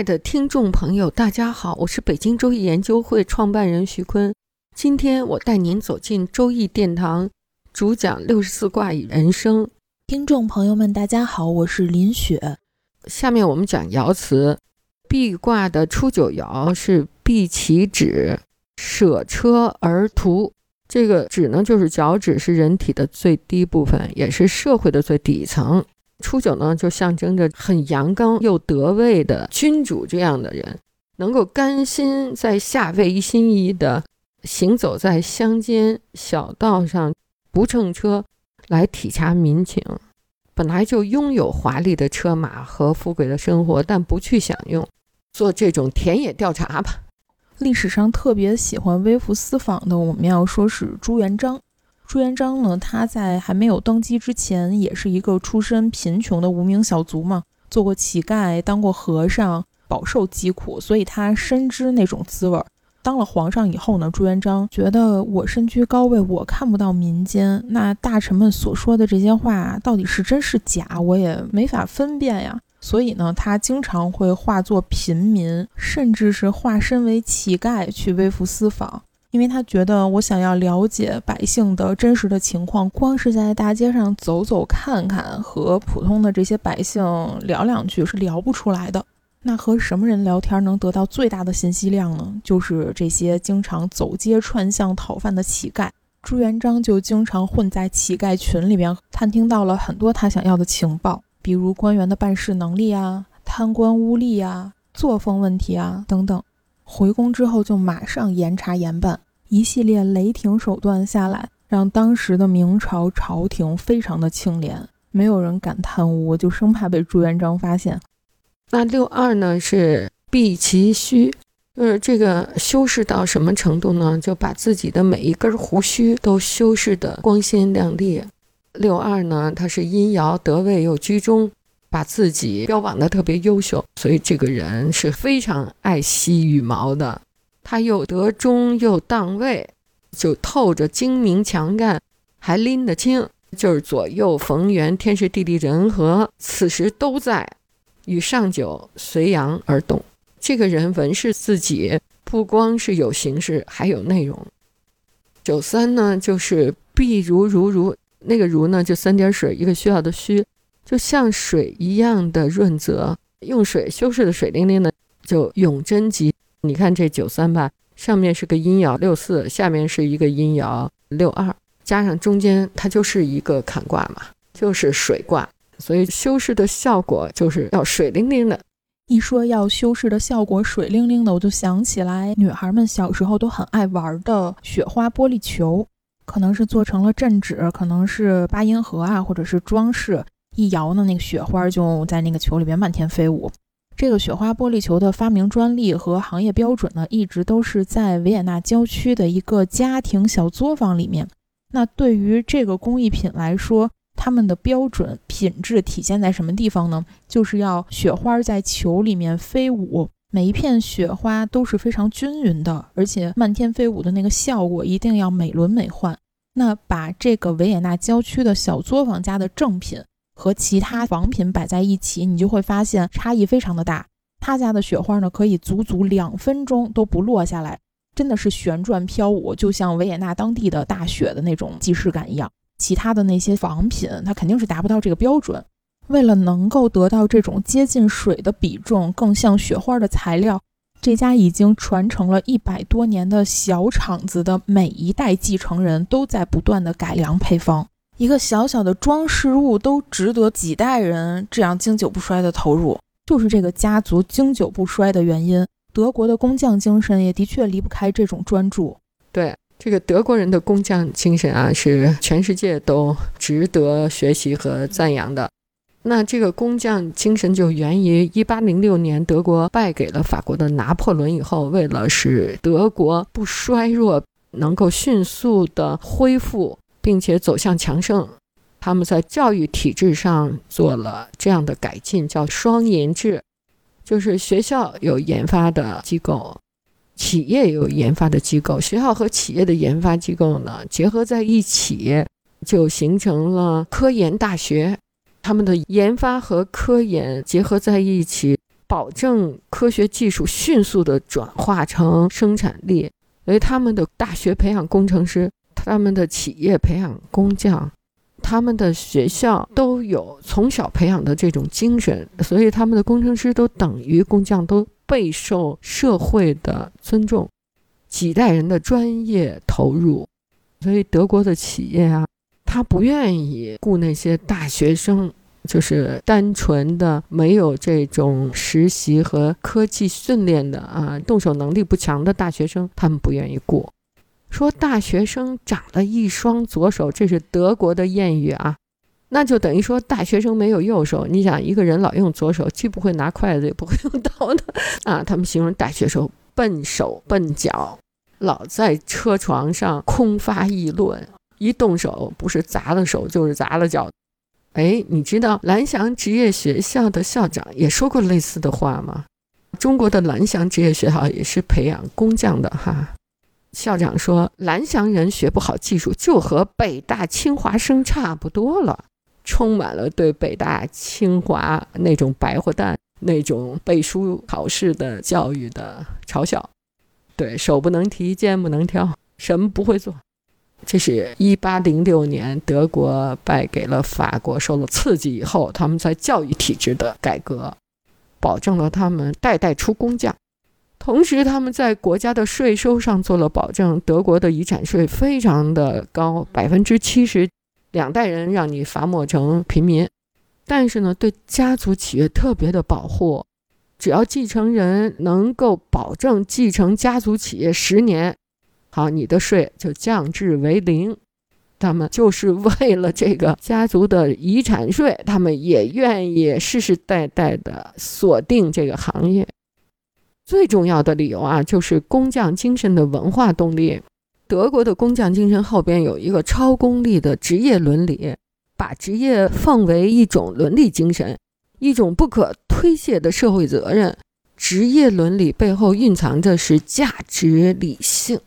爱的听众朋友，大家好，我是北京周易研究会创办人徐坤。今天我带您走进周易殿堂，主讲六十四卦与人生。听众朋友们，大家好，我是林雪。下面我们讲爻辞，壁卦的初九爻是毕其趾，舍车而图。这个趾呢，就是脚趾，是人体的最低部分，也是社会的最底层。初九呢，就象征着很阳刚又得位的君主这样的人，能够甘心在下位一心一意的行走在乡间小道上，不乘车来体察民情。本来就拥有华丽的车马和富贵的生活，但不去享用，做这种田野调查吧。历史上特别喜欢微服私访的，我们要说是朱元璋。朱元璋呢，他在还没有登基之前，也是一个出身贫穷的无名小卒嘛，做过乞丐，当过和尚，饱受疾苦，所以他深知那种滋味儿。当了皇上以后呢，朱元璋觉得我身居高位，我看不到民间，那大臣们所说的这些话到底是真是假，我也没法分辨呀。所以呢，他经常会化作平民，甚至是化身为乞丐去微服私访。因为他觉得，我想要了解百姓的真实的情况，光是在大街上走走看看，和普通的这些百姓聊两句是聊不出来的。那和什么人聊天能得到最大的信息量呢？就是这些经常走街串巷讨饭的乞丐。朱元璋就经常混在乞丐群里边，探听到了很多他想要的情报，比如官员的办事能力啊、贪官污吏啊、作风问题啊等等。回宫之后就马上严查严办，一系列雷霆手段下来，让当时的明朝朝廷非常的清廉，没有人敢贪污，就生怕被朱元璋发现。那六二呢是避其虚，就是这个修饰到什么程度呢？就把自己的每一根胡须都修饰得光鲜亮丽。六二呢，它是阴爻得位又居中。把自己标榜的特别优秀，所以这个人是非常爱惜羽毛的。他又得中又当位，就透着精明强干，还拎得清，就是左右逢源，天时地利人和，此时都在，与上九随阳而动。这个人文是自己，不光是有形式，还有内容。九三呢，就是必如如如，那个如呢，就三点水一个需要的需。就像水一样的润泽，用水修饰的水灵灵的，就永贞吉。你看这九三吧，上面是个阴爻六四，下面是一个阴爻六二，加上中间它就是一个坎卦嘛，就是水卦，所以修饰的效果就是要水灵灵的。一说要修饰的效果水灵灵的，我就想起来女孩们小时候都很爱玩的雪花玻璃球，可能是做成了镇纸，可能是八音盒啊，或者是装饰。一摇呢，那个雪花就在那个球里边漫天飞舞。这个雪花玻璃球的发明专利和行业标准呢，一直都是在维也纳郊区的一个家庭小作坊里面。那对于这个工艺品来说，他们的标准品质体现在什么地方呢？就是要雪花在球里面飞舞，每一片雪花都是非常均匀的，而且漫天飞舞的那个效果一定要美轮美奂。那把这个维也纳郊区的小作坊家的正品。和其他仿品摆在一起，你就会发现差异非常的大。他家的雪花呢，可以足足两分钟都不落下来，真的是旋转飘舞，就像维也纳当地的大雪的那种即视感一样。其他的那些仿品，它肯定是达不到这个标准。为了能够得到这种接近水的比重，更像雪花的材料，这家已经传承了一百多年的小厂子的每一代继承人都在不断的改良配方。一个小小的装饰物都值得几代人这样经久不衰的投入，就是这个家族经久不衰的原因。德国的工匠精神也的确离不开这种专注。对这个德国人的工匠精神啊，是全世界都值得学习和赞扬的。那这个工匠精神就源于一八零六年德国败给了法国的拿破仑以后，为了使德国不衰弱，能够迅速的恢复，并且走向强盛，他们在教育体制上做了这样的改进，叫双研制，就是学校有研发的机构，企业有研发的机构，学校和企业的研发机构呢结合在一起，就形成了科研大学。他们的研发和科研结合在一起，保证科学技术迅速的转化成生产力。所以，他们的大学培养工程师，他们的企业培养工匠，他们的学校都有从小培养的这种精神。所以，他们的工程师都等于工匠，都备受社会的尊重。几代人的专业投入，所以德国的企业啊。他不愿意雇那些大学生，就是单纯的没有这种实习和科技训练的啊，动手能力不强的大学生，他们不愿意雇。说大学生长了一双左手，这是德国的谚语啊，那就等于说大学生没有右手。你想一个人老用左手，既不会拿筷子，也不会用刀的啊。他们形容大学生笨手笨脚，老在车床上空发议论。一动手，不是砸了手，就是砸了脚。哎，你知道蓝翔职业学校的校长也说过类似的话吗？中国的蓝翔职业学校也是培养工匠的哈。校长说，蓝翔人学不好技术，就和北大清华生差不多了，充满了对北大清华那种白活蛋、那种背书考试的教育的嘲笑。对手不能提，肩不能挑，什么不会做。这是一八零六年德国败给了法国，受了刺激以后，他们在教育体制的改革，保证了他们代代出工匠。同时，他们在国家的税收上做了保证。德国的遗产税非常的高，百分之七十，两代人让你罚没成平民。但是呢，对家族企业特别的保护，只要继承人能够保证继承家族企业十年。好，你的税就降至为零。他们就是为了这个家族的遗产税，他们也愿意世世代代的锁定这个行业。最重要的理由啊，就是工匠精神的文化动力。德国的工匠精神后边有一个超功利的职业伦理，把职业奉为一种伦理精神，一种不可推卸的社会责任。职业伦理背后蕴藏着是价值理性。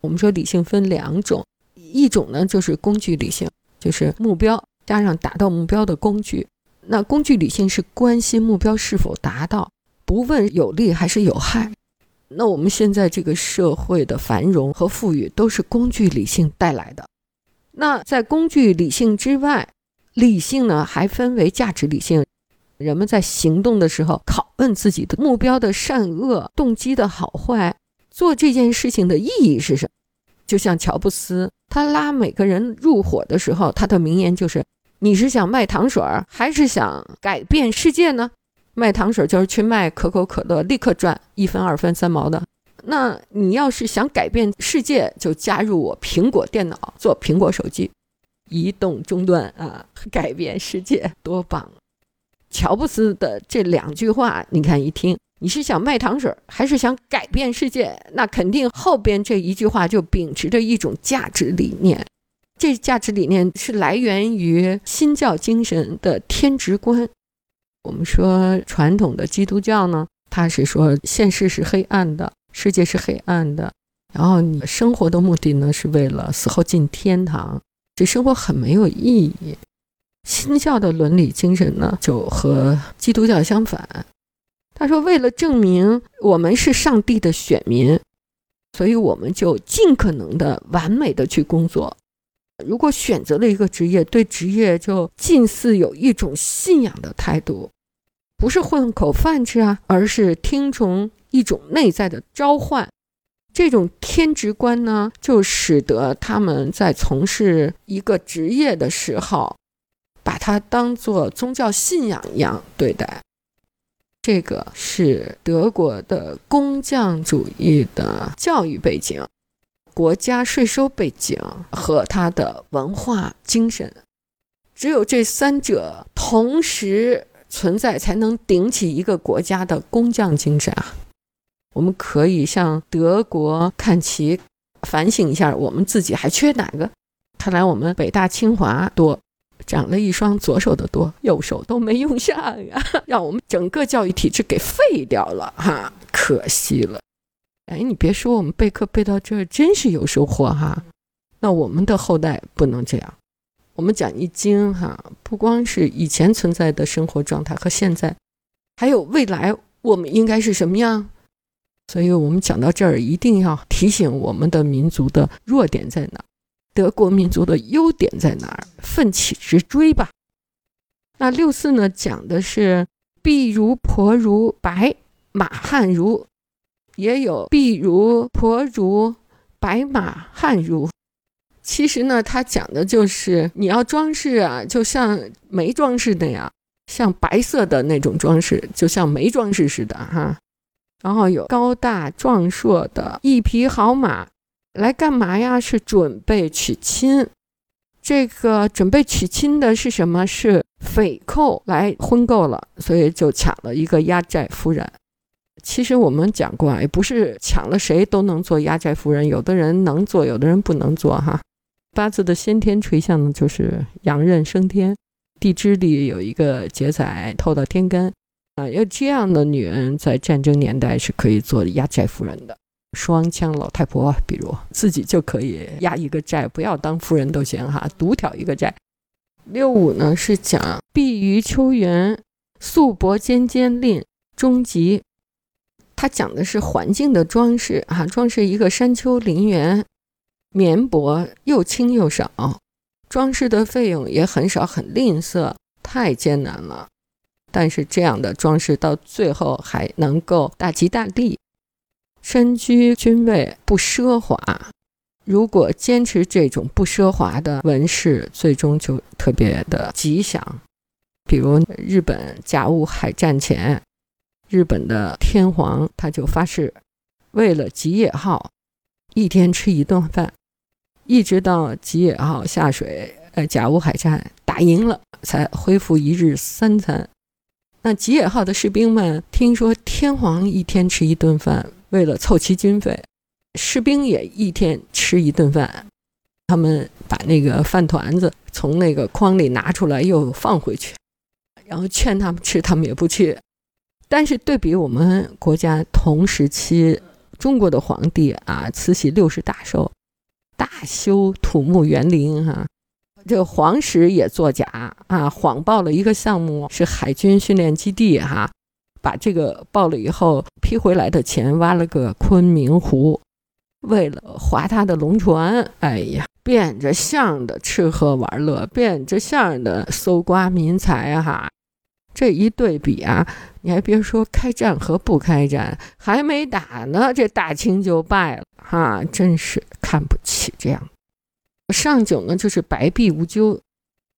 我们说理性分两种，一种呢就是工具理性，就是目标加上达到目标的工具。那工具理性是关心目标是否达到，不问有利还是有害。那我们现在这个社会的繁荣和富裕都是工具理性带来的。那在工具理性之外，理性呢还分为价值理性，人们在行动的时候拷问自己的目标的善恶、动机的好坏。做这件事情的意义是什么？就像乔布斯，他拉每个人入伙的时候，他的名言就是：“你是想卖糖水儿，还是想改变世界呢？”卖糖水就是去卖可口可乐，立刻赚一分、二分、三毛的。那你要是想改变世界，就加入我苹果电脑，做苹果手机，移动终端啊，改变世界多棒！乔布斯的这两句话，你看一听。你是想卖糖水，还是想改变世界？那肯定后边这一句话就秉持着一种价值理念。这价值理念是来源于新教精神的天职观。我们说传统的基督教呢，它是说现实是黑暗的，世界是黑暗的，然后你生活的目的呢是为了死后进天堂，这生活很没有意义。新教的伦理精神呢，就和基督教相反。他说：“为了证明我们是上帝的选民，所以我们就尽可能的完美的去工作。如果选择了一个职业，对职业就近似有一种信仰的态度，不是混口饭吃啊，而是听从一种内在的召唤。这种天职观呢，就使得他们在从事一个职业的时候，把它当做宗教信仰一样对待。”这个是德国的工匠主义的教育背景、国家税收背景和他的文化精神。只有这三者同时存在，才能顶起一个国家的工匠精神啊！我们可以向德国看齐，反省一下，我们自己还缺哪个？看来我们北大清华多，长了一双左手的多，右手都没用上啊！让我们整个教育体制给废掉了哈，可惜了。哎，你别说，我们备课备到这儿，真是有收获哈。那我们的后代不能这样。我们讲易经哈，不光是以前存在的生活状态和现在，还有未来我们应该是什么样？所以我们讲到这儿，一定要提醒我们的民族的弱点在哪，德国民族的优点在哪儿，奋起直追吧。那六四呢，讲的是婢如婆如白马汉如，也有婢如婆如白马汉如。其实呢，他讲的就是你要装饰啊，就像没装饰那样，像白色的那种装饰，就像没装饰似的哈。然后有高大壮硕的一匹好马，来干嘛呀？是准备娶亲。这个准备娶亲的是什么？是匪寇来婚购了，所以就抢了一个压寨夫人。其实我们讲过啊，也不是抢了谁都能做压寨夫人，有的人能做，有的人不能做哈。八字的先天垂象呢，就是阳刃生天，地支里有一个劫财透到天干，啊，要这样的女人在战争年代是可以做压寨夫人的，双枪老太婆，比如自己就可以压一个寨，不要当夫人都行哈，独挑一个寨。六五呢是讲碧于秋园，素帛尖尖令终极，它讲的是环境的装饰啊，装饰一个山丘陵园。棉帛又轻又少，装饰的费用也很少，很吝啬，太艰难了。但是这样的装饰到最后还能够大吉大利。身居君位不奢华，如果坚持这种不奢华的纹饰，最终就特别的吉祥。比如日本甲午海战前，日本的天皇他就发誓，为了吉野号，一天吃一顿饭。一直到吉野号下水，呃，甲午海战打赢了，才恢复一日三餐。那吉野号的士兵们听说天皇一天吃一顿饭，为了凑齐军费，士兵也一天吃一顿饭。他们把那个饭团子从那个筐里拿出来又放回去，然后劝他们吃，他们也不去。但是对比我们国家同时期中国的皇帝啊，慈禧六十大寿。大修土木园林，哈，这黄石也作假啊，谎报了一个项目是海军训练基地，哈，把这个报了以后批回来的钱挖了个昆明湖，为了划他的龙船，哎呀，变着相的吃喝玩乐，变着相的搜刮民财，哈。这一对比啊，你还别说，开战和不开战还没打呢，这大清就败了哈，真是看不起这样。上九呢，就是白璧无咎，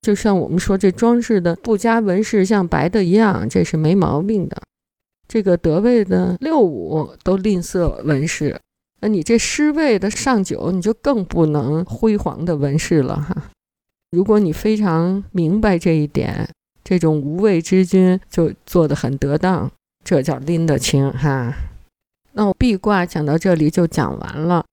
就像我们说这装饰的不加纹饰，像白的一样，这是没毛病的。这个德位的六五都吝啬纹饰，那你这失位的上九，你就更不能辉煌的纹饰了哈。如果你非常明白这一点。这种无畏之君就做得很得当，这叫拎得清哈。那我壁卦讲到这里就讲完了。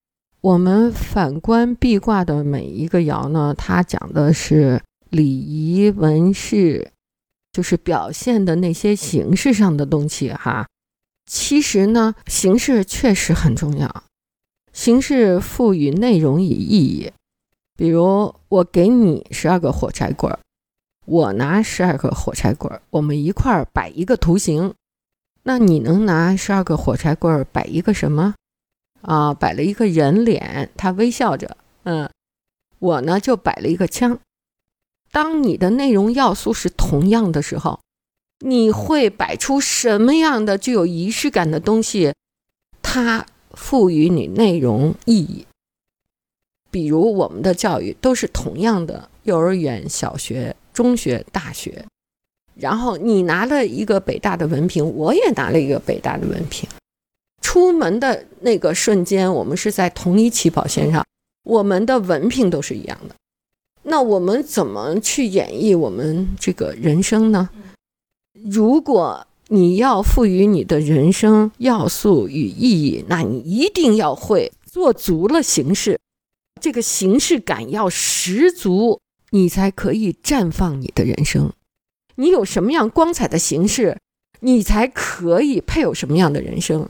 我们反观壁卦的每一个爻呢，它讲的是礼仪文饰，就是表现的那些形式上的东西哈。其实呢，形式确实很重要，形式赋予内容以意义。比如我给你十二个火柴棍儿。我拿十二个火柴棍儿，我们一块儿摆一个图形。那你能拿十二个火柴棍儿摆一个什么？啊，摆了一个人脸，他微笑着。嗯，我呢就摆了一个枪。当你的内容要素是同样的时候，你会摆出什么样的具有仪式感的东西？它赋予你内容意义。比如我们的教育都是同样的，幼儿园、小学。中学、大学，然后你拿了一个北大的文凭，我也拿了一个北大的文凭。出门的那个瞬间，我们是在同一起跑线上，我们的文凭都是一样的。那我们怎么去演绎我们这个人生呢？如果你要赋予你的人生要素与意义，那你一定要会做足了形式，这个形式感要十足，你才可以绽放你的人生。你有什么样光彩的形式，你才可以配有什么样的人生。